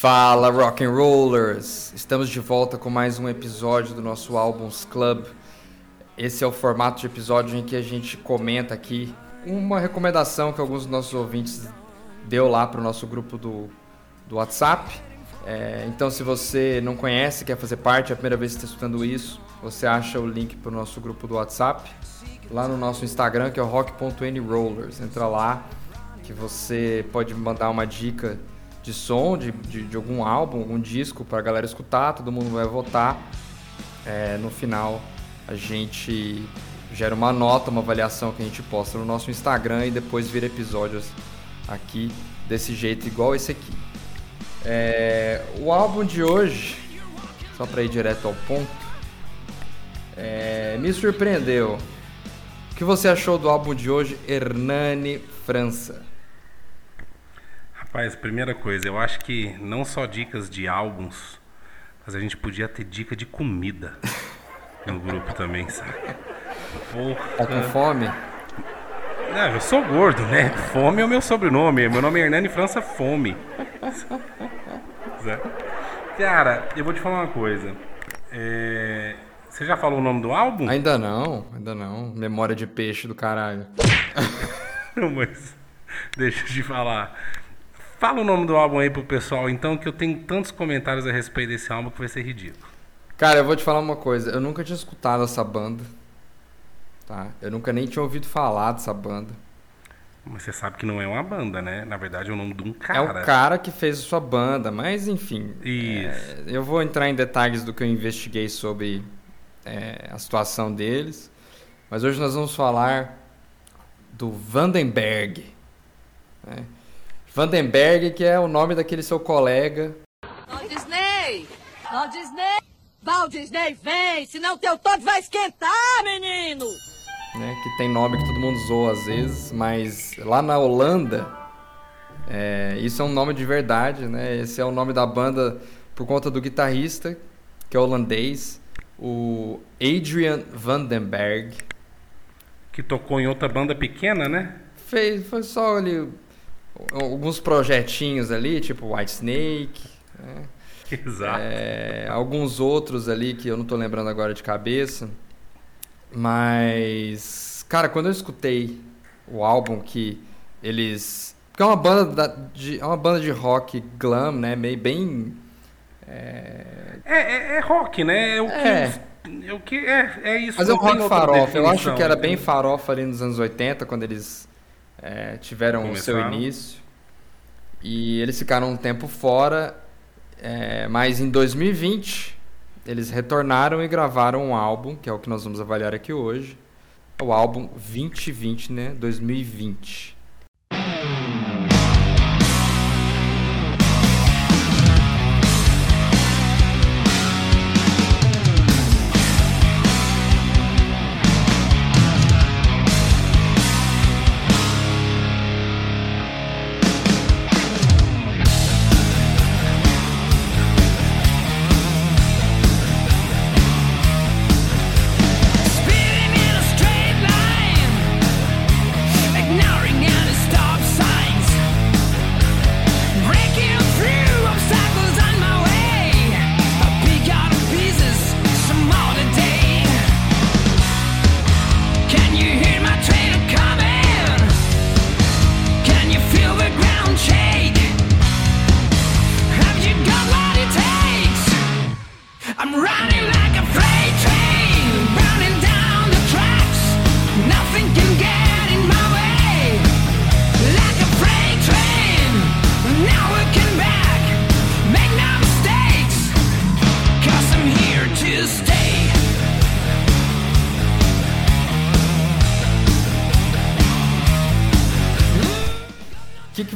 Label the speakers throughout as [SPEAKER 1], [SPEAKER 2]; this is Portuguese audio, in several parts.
[SPEAKER 1] Fala rock and rollers! Estamos de volta com mais um episódio do nosso Albums Club. Esse é o formato de episódio em que a gente comenta aqui uma recomendação que alguns dos nossos ouvintes deu lá para o nosso grupo do, do WhatsApp. É, então, se você não conhece, quer fazer parte, é a primeira vez que está escutando isso, você acha o link para o nosso grupo do WhatsApp lá no nosso Instagram, que é o rock.nrollers. Entra lá que você pode mandar uma dica de som, de, de, de algum álbum, algum disco para a galera escutar, todo mundo vai votar. É, no final a gente gera uma nota, uma avaliação que a gente posta no nosso Instagram e depois vira episódios aqui desse jeito igual esse aqui. É, o álbum de hoje, só para ir direto ao ponto, é, me surpreendeu. O que você achou do álbum de hoje, Hernani França?
[SPEAKER 2] Rapaz, primeira coisa, eu acho que não só dicas de álbuns, mas a gente podia ter dica de comida no grupo também, sabe?
[SPEAKER 1] Porra. Tá com fome?
[SPEAKER 2] Não, eu sou gordo, né? Fome é o meu sobrenome. Meu nome é Hernani França Fome. Cara, eu vou te falar uma coisa. É... Você já falou o nome do álbum?
[SPEAKER 1] Ainda não, ainda não. Memória de peixe do caralho.
[SPEAKER 2] não, mas deixa eu te falar. Fala o nome do álbum aí pro pessoal, então, que eu tenho tantos comentários a respeito desse álbum que vai ser ridículo.
[SPEAKER 1] Cara, eu vou te falar uma coisa. Eu nunca tinha escutado essa banda. Tá? Eu nunca nem tinha ouvido falar dessa banda.
[SPEAKER 2] Mas você sabe que não é uma banda, né? Na verdade é o nome de um cara.
[SPEAKER 1] É o cara que fez a sua banda, mas enfim. É, eu vou entrar em detalhes do que eu investiguei sobre é, a situação deles. Mas hoje nós vamos falar do Vandenberg. Né? Vandenberg, que é o nome daquele seu colega.
[SPEAKER 3] Walt Disney! Walt Disney! Walt Disney, vem! Senão teu todo vai esquentar, menino!
[SPEAKER 1] Né, que tem nome que todo mundo zoa às vezes, mas lá na Holanda, é, isso é um nome de verdade, né? Esse é o nome da banda por conta do guitarrista, que é holandês, o Adrian Vandenberg.
[SPEAKER 2] Que tocou em outra banda pequena, né?
[SPEAKER 1] Fez, foi só ali alguns projetinhos ali, tipo White Snake. Né?
[SPEAKER 2] Exato.
[SPEAKER 1] É, alguns outros ali que eu não tô lembrando agora de cabeça. Mas, cara, quando eu escutei o álbum que eles. Porque é uma banda de, é uma banda de rock glam, né? Meio bem.
[SPEAKER 2] É, é, é, rock, né? É o que. É. É, o que é, é isso.
[SPEAKER 1] Mas é um rock farofa. Eu acho que era bem farofa ali nos anos 80, quando eles é, tiveram o seu início. E eles ficaram um tempo fora, é, mas em 2020 eles retornaram e gravaram um álbum, que é o que nós vamos avaliar aqui hoje. O álbum 2020, né? 2020.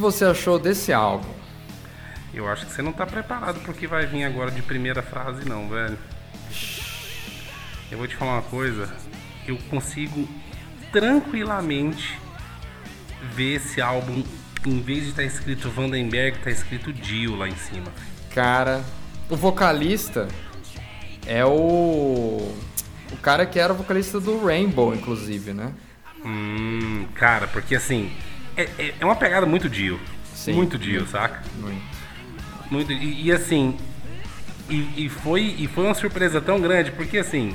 [SPEAKER 1] Você achou desse álbum?
[SPEAKER 2] Eu acho que você não está preparado para o que vai vir agora de primeira frase, não, velho. Eu vou te falar uma coisa. Eu consigo tranquilamente ver esse álbum, em vez de estar tá escrito Vandenberg, tá escrito Dio lá em cima.
[SPEAKER 1] Cara, o vocalista é o. O cara que era o vocalista do Rainbow, inclusive, né?
[SPEAKER 2] Hum, cara, porque assim, é, é, é uma pegada muito Dio. Sim, muito Dio, saca? Muito. Muito. E, e assim, e, e, foi, e foi uma surpresa tão grande, porque assim,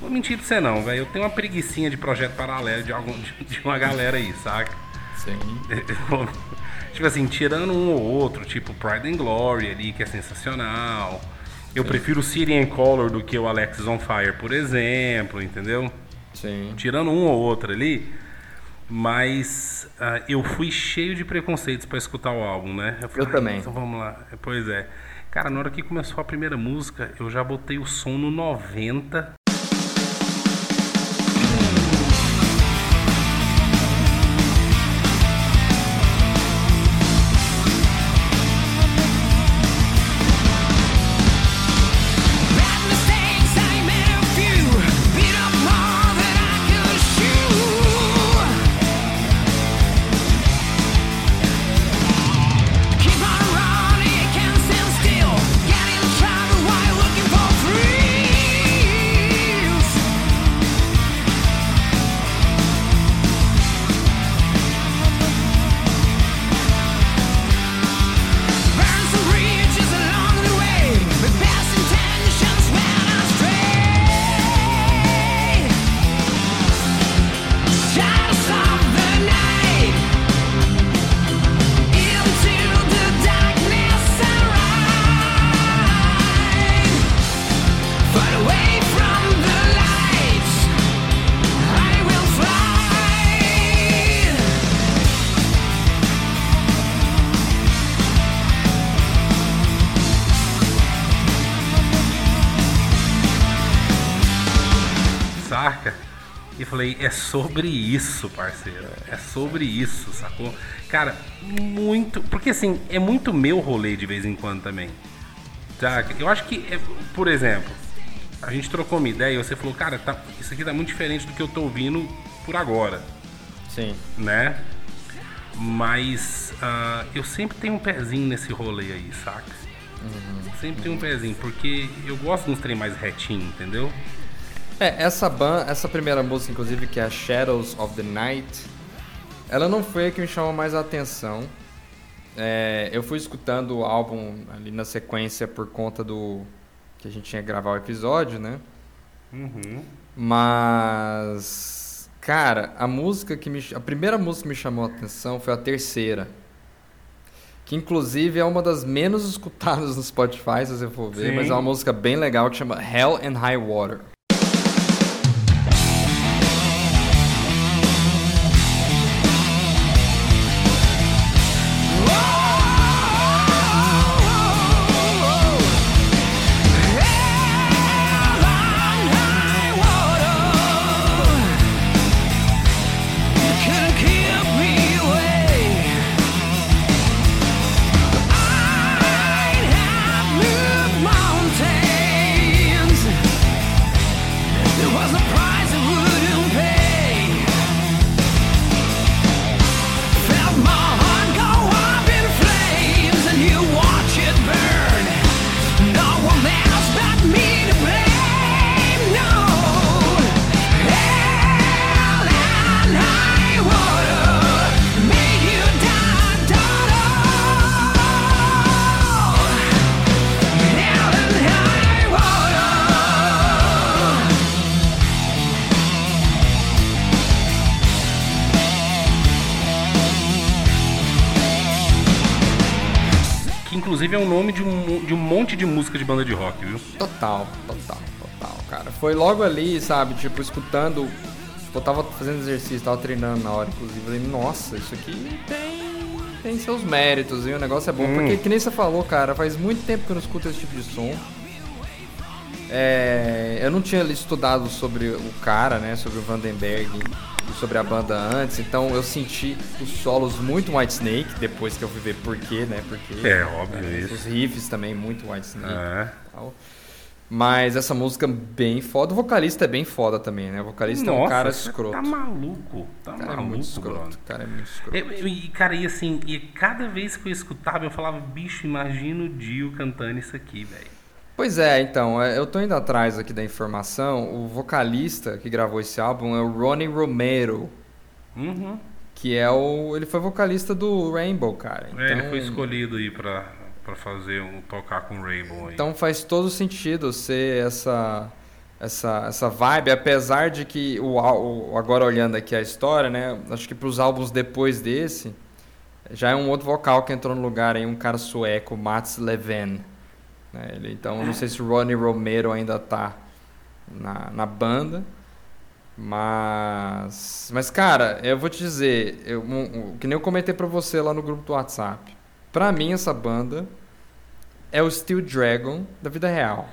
[SPEAKER 2] vou mentir pra você não, velho. Eu tenho uma preguiçinha de projeto paralelo de, algum, de, de uma galera aí, saca?
[SPEAKER 1] Sim.
[SPEAKER 2] tipo assim, tirando um ou outro, tipo Pride and Glory ali, que é sensacional. Eu Sim. prefiro and Color do que o Alexis on Fire, por exemplo, entendeu?
[SPEAKER 1] Sim.
[SPEAKER 2] Tirando um ou outro ali. Mas uh, eu fui cheio de preconceitos para escutar o álbum, né?
[SPEAKER 1] Eu, falei, eu também.
[SPEAKER 2] Então vamos lá. Pois é. Cara, na hora que começou a primeira música, eu já botei o som no 90 sobre isso, parceiro. É sobre isso, sacou? Cara, muito. Porque assim, é muito meu rolê de vez em quando também. Tá? Eu acho que, é, por exemplo, a gente trocou uma ideia e você falou, cara, tá, isso aqui tá muito diferente do que eu tô ouvindo por agora.
[SPEAKER 1] Sim.
[SPEAKER 2] Né? Mas uh, eu sempre tenho um pezinho nesse rolê aí, saca? Uhum. Sempre tenho um pezinho, porque eu gosto de uns trem mais retinho, entendeu?
[SPEAKER 1] É, essa banda, essa primeira música, inclusive, que é a Shadows of the Night, ela não foi a que me chamou mais a atenção. É, eu fui escutando o álbum ali na sequência por conta do que a gente tinha que gravar o episódio, né?
[SPEAKER 2] Uhum.
[SPEAKER 1] Mas, cara, a música que me, a primeira música que me chamou a atenção foi a terceira, que inclusive é uma das menos escutadas no Spotify, se você for ver, Sim. mas é uma música bem legal que chama Hell and High Water.
[SPEAKER 2] O nome de um, de um monte de música de banda de rock, viu?
[SPEAKER 1] Total, total, total, cara. Foi logo ali, sabe, tipo, escutando. Tipo, eu tava fazendo exercício, tava treinando na hora, inclusive. Falei, nossa, isso aqui tem. Tem seus méritos, e o negócio é bom. Hum. Porque, que nem você falou, cara, faz muito tempo que eu não escuto esse tipo de som. É, eu não tinha estudado sobre o cara, né? Sobre o Vandenberg sobre a banda antes, então eu senti os solos muito White Snake, depois que eu fui ver porquê, né? Porque
[SPEAKER 2] é óbvio
[SPEAKER 1] é,
[SPEAKER 2] isso.
[SPEAKER 1] Os riffs também muito White Snake. É. Mas essa música bem foda. O vocalista é bem foda também, né? O vocalista Nossa, é um cara escroto.
[SPEAKER 2] Tá maluco. Tá
[SPEAKER 1] cara
[SPEAKER 2] maluco,
[SPEAKER 1] é muito escroto. Cara, é muito escroto.
[SPEAKER 2] E, cara, e assim, e cada vez que eu escutava, eu falava, bicho, imagina o Dio cantando isso aqui, velho.
[SPEAKER 1] Pois é, então, é, eu tô indo atrás aqui da informação. O vocalista que gravou esse álbum é o Ronnie Romero.
[SPEAKER 2] Uhum.
[SPEAKER 1] Que é o. Ele foi vocalista do Rainbow, cara.
[SPEAKER 2] Então, é, ele então foi escolhido aí pra. para fazer um tocar com o Rainbow aí.
[SPEAKER 1] Então faz todo sentido ser essa essa, essa vibe, apesar de que o, agora olhando aqui a história, né, acho que para os álbuns depois desse já é um outro vocal que entrou no lugar aí, um cara sueco, Mats Leven. Né, ele, então não sei se o Ronnie Romero ainda tá na, na banda. Mas, mas cara, eu vou te dizer, eu, um, que nem eu comentei para você lá no grupo do WhatsApp. Pra mim essa banda é o Steel Dragon da vida real.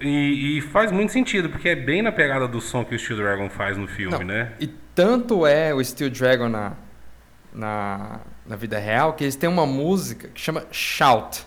[SPEAKER 2] E, e, faz muito sentido, porque é bem na pegada do som que o Steel Dragon faz no filme, Não, né?
[SPEAKER 1] E tanto é o Steel Dragon na, na, na vida real que eles têm uma música que chama Shout.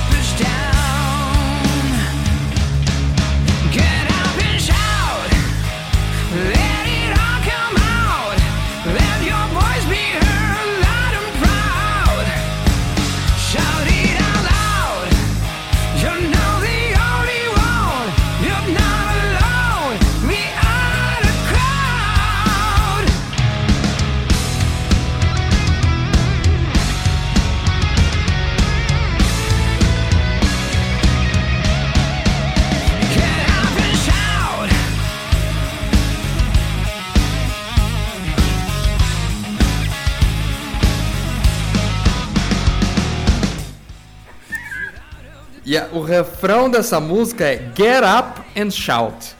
[SPEAKER 1] E a, o refrão dessa música é Get Up and Shout.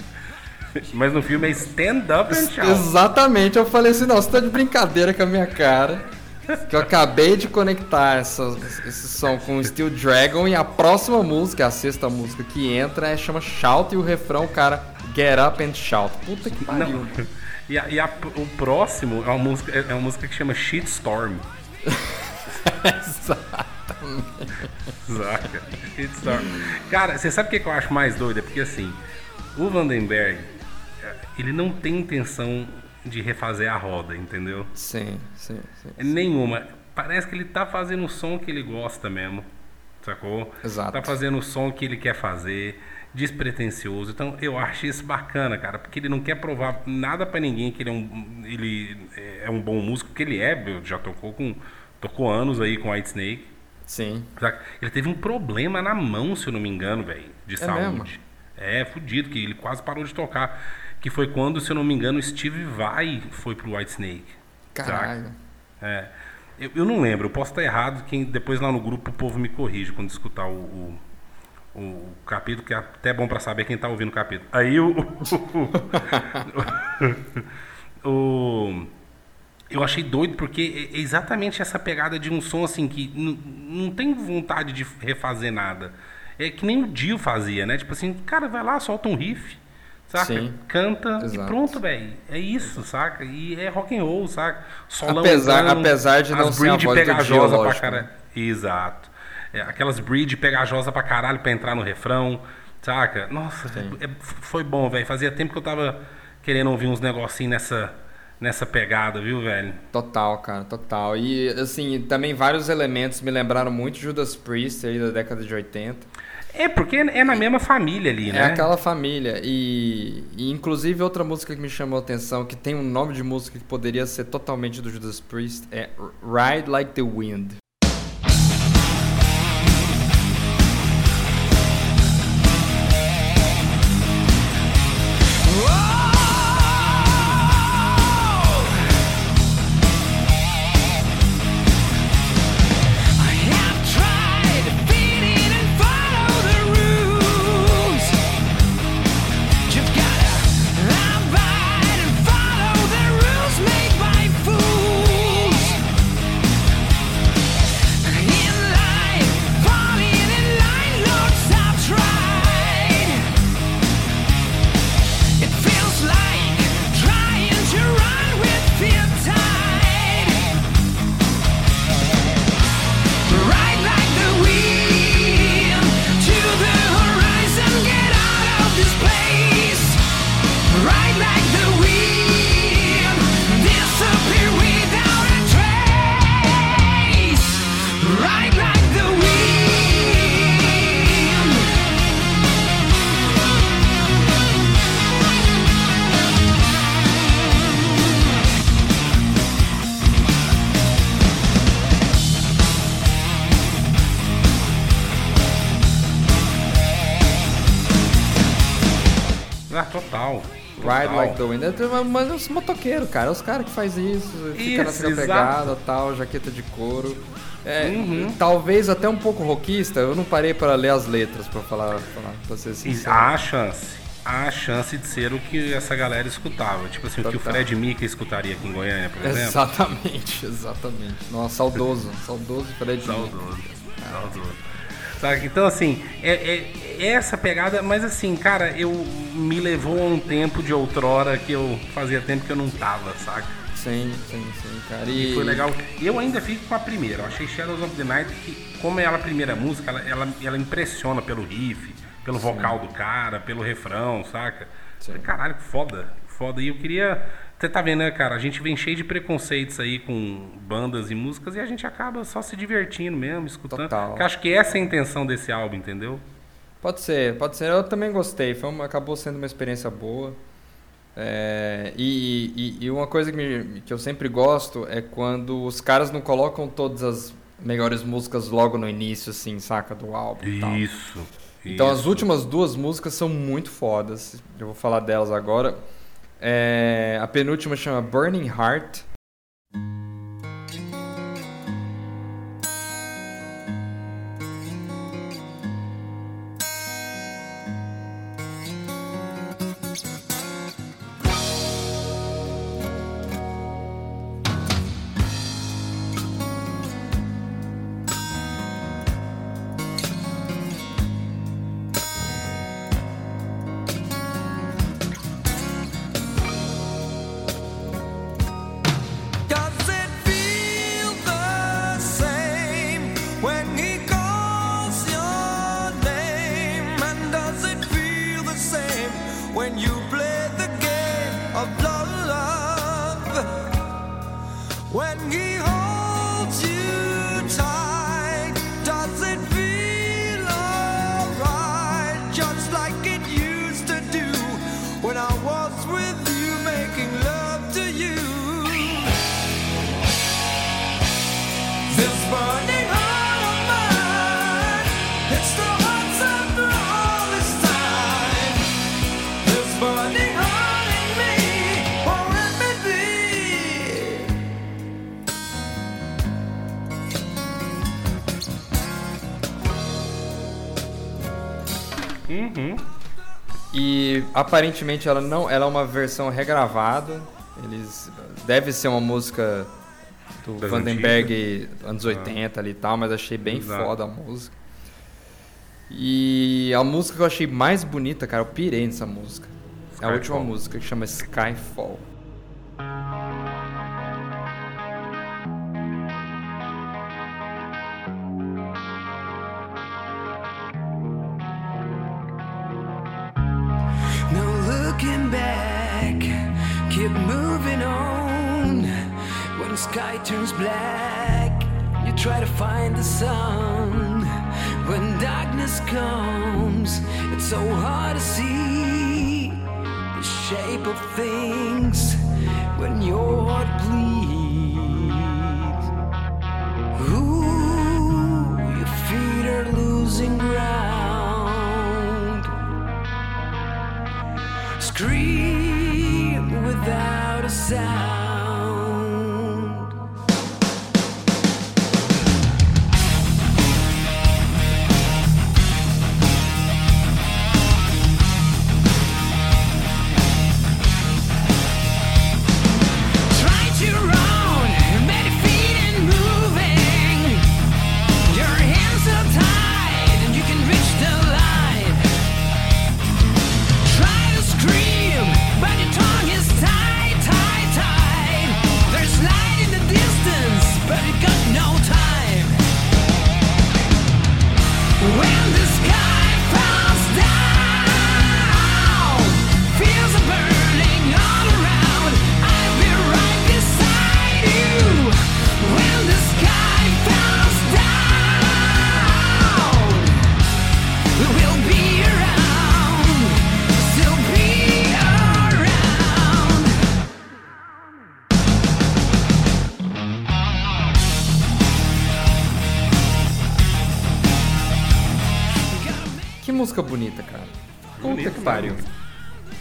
[SPEAKER 2] Mas no filme é Stand Up and Shout.
[SPEAKER 1] Exatamente, eu falei assim, não, você tá de brincadeira com a minha cara. Que eu acabei de conectar essa, esse som com Steel Dragon e a próxima música, a sexta música que entra, é, chama Shout e o refrão, cara, Get Up and Shout. Puta que pariu.
[SPEAKER 2] E, a, e a, o próximo é uma música, é uma música que chama Shitstorm. Exatamente. Zaca. Cara, você sabe o que eu acho mais doido? É porque assim, o Vandenberg, ele não tem intenção de refazer a roda, entendeu?
[SPEAKER 1] Sim, sim, sim.
[SPEAKER 2] É nenhuma. Parece que ele tá fazendo o som que ele gosta mesmo. Sacou?
[SPEAKER 1] Exato.
[SPEAKER 2] Tá fazendo o som que ele quer fazer, despretensioso. Então eu acho isso bacana, cara, porque ele não quer provar nada para ninguém que ele é um, ele é um bom músico, porque ele é, já tocou com tocou anos aí com White Snake.
[SPEAKER 1] Sim.
[SPEAKER 2] Ele teve um problema na mão, se eu não me engano, velho, de é saúde. Mesmo? É, fudido, que ele quase parou de tocar. Que foi quando, se eu não me engano, Steve Vai foi pro White Snake.
[SPEAKER 1] Caralho.
[SPEAKER 2] Saca? É. Eu, eu, não lembro, eu posso estar errado, quem depois lá no grupo o povo me corrige quando escutar o, o, o capítulo, que é até bom para saber quem tá ouvindo o capítulo. Aí o. o, o eu achei doido porque é exatamente essa pegada de um som assim que não tem vontade de refazer nada. É que nem o Dio fazia, né? Tipo assim, cara, vai lá, solta um riff, saca? Sim, Canta exato. e pronto, velho. É isso, saca? E é rock and roll, saca?
[SPEAKER 1] Solão apesar, então, apesar de não ser a voz pegajosa do Dio, pra caralho.
[SPEAKER 2] Exato. É, aquelas bridge pegajosa pra caralho pra entrar no refrão, saca? Nossa, é, foi bom, velho. Fazia tempo que eu tava querendo ouvir uns negocinhos nessa nessa pegada, viu, velho?
[SPEAKER 1] Total, cara, total. E, assim, também vários elementos me lembraram muito Judas Priest aí da década de 80.
[SPEAKER 2] É, porque é na mesma família ali, é né?
[SPEAKER 1] É aquela família. E, e, inclusive, outra música que me chamou a atenção, que tem um nome de música que poderia ser totalmente do Judas Priest, é Ride Like the Wind. Wind. É, Mas é os motoqueiros, cara. É os caras que faz isso, fica
[SPEAKER 2] Isso, exato.
[SPEAKER 1] pegada tal, jaqueta de couro. É,
[SPEAKER 2] Uhum.
[SPEAKER 1] Talvez até um pouco rockista, eu não parei para ler as letras, pra falar, falar pra ser sincero.
[SPEAKER 2] há a chance. Há a chance de ser o que essa galera escutava. Tipo assim, o que o. Fred Mica escutaria aqui em Goiânia, por exemplo.
[SPEAKER 1] Exatamente, exatamente. Nossa, saudoso, saudoso Fred Nick.
[SPEAKER 2] Saudoso. Saudoso. Sabe? Então, assim, é, é- é essa pegada, mas assim, cara, eu me levou a um tempo de outrora que eu fazia tempo que eu não tava, saca?
[SPEAKER 1] Sim, sim, sim, cara. E,
[SPEAKER 2] E foi legal. Eu ainda fico com a primeira. Eu achei Shadows of the Night que, como é ela a primeira música, ela, ela, ela impressiona pelo riff, pelo vocal do cara, pelo refrão, saca?
[SPEAKER 1] Sim.
[SPEAKER 2] Caralho, que foda, foda. E eu queria. Você tá vendo, né, cara? A gente vem cheio de preconceitos aí com bandas e músicas e a gente acaba só se divertindo mesmo, escutando.
[SPEAKER 1] Total.
[SPEAKER 2] Porque acho que essa é a intenção desse álbum, entendeu?
[SPEAKER 1] Pode ser, pode ser. Eu também gostei. Foi uma- acabou sendo uma experiência boa. É, e, e- e uma coisa que, me- que eu sempre gosto é quando os caras não colocam todas as melhores músicas logo no início, assim, saca? Do álbum.
[SPEAKER 2] Isso.
[SPEAKER 1] Então as
[SPEAKER 2] isso.
[SPEAKER 1] últimas duas músicas são muito fodas. Eu vou falar delas agora. É, a penúltima chama Burning Heart.
[SPEAKER 2] Uhum.
[SPEAKER 1] E aparentemente ela não, ela é uma versão regravada. Eles deve ser uma música do
[SPEAKER 2] Das
[SPEAKER 1] Vandenberg anos 80 ali e tal, mas achei bem
[SPEAKER 2] Exato.
[SPEAKER 1] foda a música. E a música que eu achei mais bonita, cara, eu pirei nessa música. É a última
[SPEAKER 2] Skyfall.
[SPEAKER 1] música que chama Skyfall.
[SPEAKER 4] Sky turns black, you try to find the sun. When darkness comes, it's so hard to see the shape of things when your heart bleeds. Ooh, your feet are losing ground. Scream without a sound.
[SPEAKER 1] Música bonita, cara. Puta que pariu.
[SPEAKER 2] mesmo.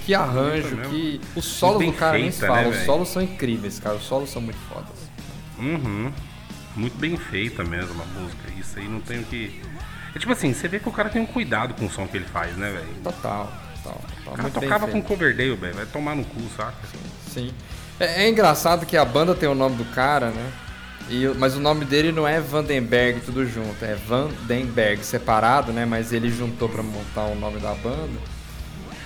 [SPEAKER 1] Que arranjo, que. Os solos do cara nem se
[SPEAKER 2] feita,
[SPEAKER 1] fala.
[SPEAKER 2] né,
[SPEAKER 1] os solos são incríveis, cara. Os solos são muito fodas.
[SPEAKER 2] Uhum. Muito bem feita mesmo a música. Isso aí não tem o que. É tipo assim, você vê que o cara tem um cuidado com o som que ele faz, né, velho?
[SPEAKER 1] Total, total. total.
[SPEAKER 2] O cara tocava com. Coverdale, velho. Vai tomar no cu, saca?
[SPEAKER 1] Sim. É, é engraçado que a banda tem o nome do cara, né? E, mas o nome dele não é Vandenberg tudo junto, é Vandenberg separado, né? Mas ele juntou pra montar o nome da banda.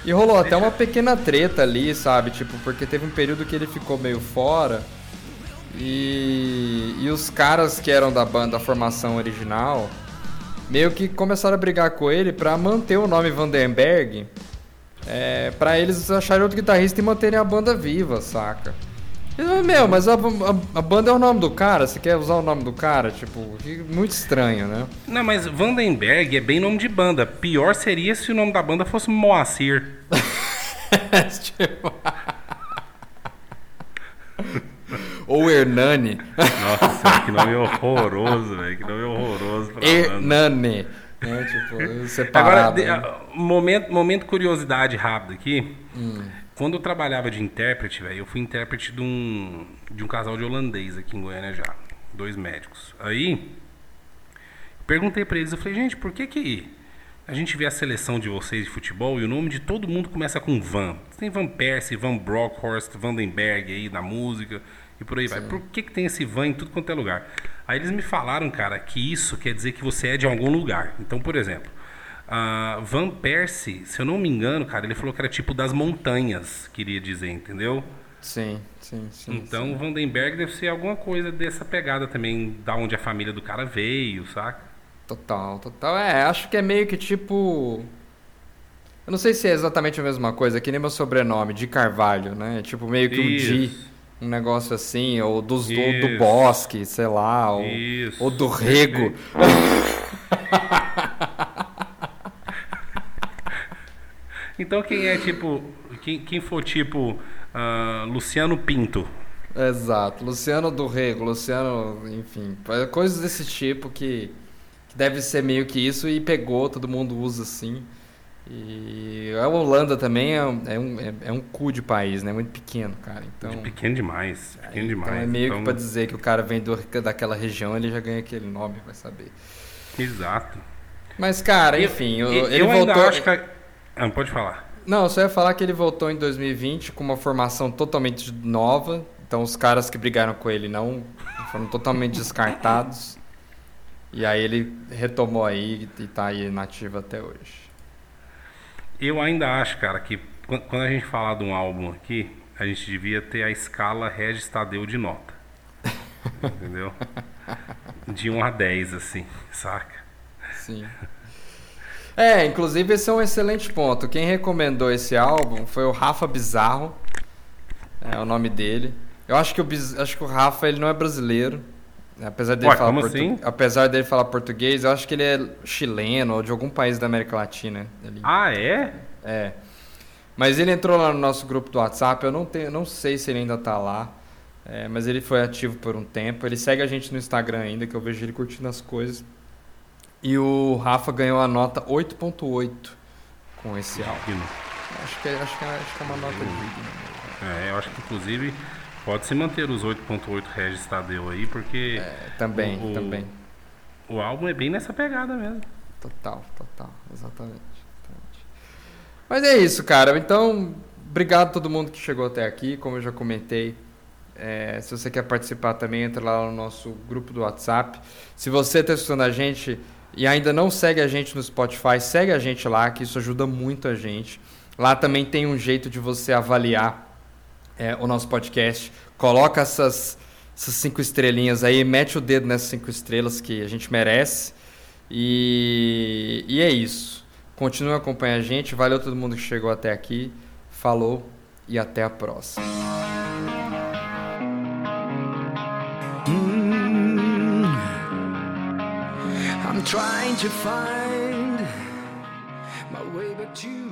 [SPEAKER 1] E rolou até uma pequena treta ali, sabe? Tipo, porque teve um período que ele ficou meio fora. E, e os caras que eram da banda, da formação original, meio que começaram a brigar com ele pra manter o nome Vandenberg. É, pra eles acharem outro guitarrista e manterem a banda viva, saca? Falou, Meu, mas a, a- a banda é o nome do cara, você quer usar o nome do cara? Tipo, muito estranho, né?
[SPEAKER 2] Não, mas Vandenberg é bem nome de banda. Pior seria se o nome da banda fosse Moacir.
[SPEAKER 1] Tipo- Ou Hernani.
[SPEAKER 2] Nossa, que nome horroroso, velho. Que nome horroroso pra.
[SPEAKER 1] Hernani. Né? Tipo,
[SPEAKER 2] Agora,
[SPEAKER 1] separado.
[SPEAKER 2] de-
[SPEAKER 1] né?
[SPEAKER 2] momento, momento curiosidade rápido aqui. Quando eu trabalhava de intérprete, velho, eu fui intérprete de um, de um casal de holandês aqui em Goiânia já. Dois médicos. Aí, perguntei pra eles, eu falei, gente, por que que a gente vê a seleção de vocês de futebol e o nome de todo mundo começa com Van? Tem Van Persie, Van Brockhorst, Vandenberg aí na música e por aí vai. Por que que tem esse Van em tudo quanto é lugar? Aí eles me falaram, cara, que isso quer dizer que você é de algum lugar. Então, por exemplo, ah, Van Persie, se eu não me engano, cara, ele falou que era tipo das montanhas, queria dizer, entendeu?
[SPEAKER 1] Sim, sim, sim.
[SPEAKER 2] Então,
[SPEAKER 1] sim.
[SPEAKER 2] Vandenberg deve ser alguma coisa dessa pegada também, da onde a família do cara veio, saca?
[SPEAKER 1] Total, total. É, acho que é meio que tipo. Eu não sei se é exatamente a mesma coisa, que nem meu sobrenome, de Carvalho, né? Tipo, meio que um Di,
[SPEAKER 2] Isso.
[SPEAKER 1] um negócio assim, ou dos, do, do
[SPEAKER 2] Isso.
[SPEAKER 1] Bosque, sei lá, ou,
[SPEAKER 2] Isso.
[SPEAKER 1] ou do Rego.
[SPEAKER 2] Então quem é tipo. Quem, quem for tipo ah, Luciano Pinto.
[SPEAKER 1] Exato, Luciano do Rego, Luciano, enfim, coisas desse tipo que, que deve ser meio que isso e pegou, todo mundo usa assim. E a Holanda também é, um- é um, é, é um cu de país, né? Muito pequeno, cara. Então,
[SPEAKER 2] Pequeno demais. Pequeno
[SPEAKER 1] então
[SPEAKER 2] demais.
[SPEAKER 1] é meio
[SPEAKER 2] Então,
[SPEAKER 1] que pra dizer que o cara vem do, daquela região, ele já ganha aquele nome, vai saber.
[SPEAKER 2] Exato.
[SPEAKER 1] Mas, cara, enfim,
[SPEAKER 2] eu,
[SPEAKER 1] ele
[SPEAKER 2] eu ainda
[SPEAKER 1] voltou.
[SPEAKER 2] acho que. A- Ah, pode falar.
[SPEAKER 1] Não, eu só ia falar que ele voltou em 2020 com uma formação totalmente nova. Então os caras que brigaram com ele não foram totalmente descartados. E aí ele retomou aí e tá aí nativo até hoje.
[SPEAKER 2] Eu ainda acho, cara, que quan- quando a gente falar de um álbum aqui, a gente devia ter a escala Regis Tadeu de nota. Entendeu? De 1 a 10, assim, saca?
[SPEAKER 1] Sim. É, inclusive esse é um excelente ponto. Quem recomendou esse álbum foi o Rafa Bizarro. É o nome dele. Eu acho que o, Biz- acho que o Rafa ele não é brasileiro. Apesar dele,
[SPEAKER 2] Ué,
[SPEAKER 1] falar portu-
[SPEAKER 2] assim?
[SPEAKER 1] Apesar dele falar português, eu acho que ele é chileno ou de algum país da América Latina. Ele-
[SPEAKER 2] Ah, é?
[SPEAKER 1] É. Mas ele entrou lá no nosso grupo do WhatsApp, eu não, tenho, não sei se ele ainda tá lá. É, mas ele foi ativo por um tempo. Ele segue a gente no Instagram ainda, que eu vejo ele curtindo as coisas. E o Rafa ganhou a nota 8.8 com esse álbum. Acho que, é- acho que, é- acho que é uma nota digna.
[SPEAKER 2] É, eu acho que inclusive pode se manter os 8.8 Regis Tadeu aí, porque
[SPEAKER 1] É, também,
[SPEAKER 2] o-
[SPEAKER 1] também.
[SPEAKER 2] o álbum é bem nessa pegada mesmo.
[SPEAKER 1] Total, total, exatamente, exatamente. Mas é isso, cara. Então, obrigado a todo mundo que chegou até aqui. Como eu já comentei, é, se você quer participar também, entra lá no nosso grupo do WhatsApp. Se você está escutando a gente e ainda não segue a gente no Spotify, segue a gente lá, que isso ajuda muito a gente. Lá também tem um jeito de você avaliar é, o nosso podcast. Coloca essas, essas cinco estrelinhas aí, mete o dedo nessas cinco estrelas que a gente merece. E, e é isso. Continue acompanhando a gente. Valeu todo mundo que chegou até aqui. Falou e até a próxima.
[SPEAKER 4] Trying to find my way back to.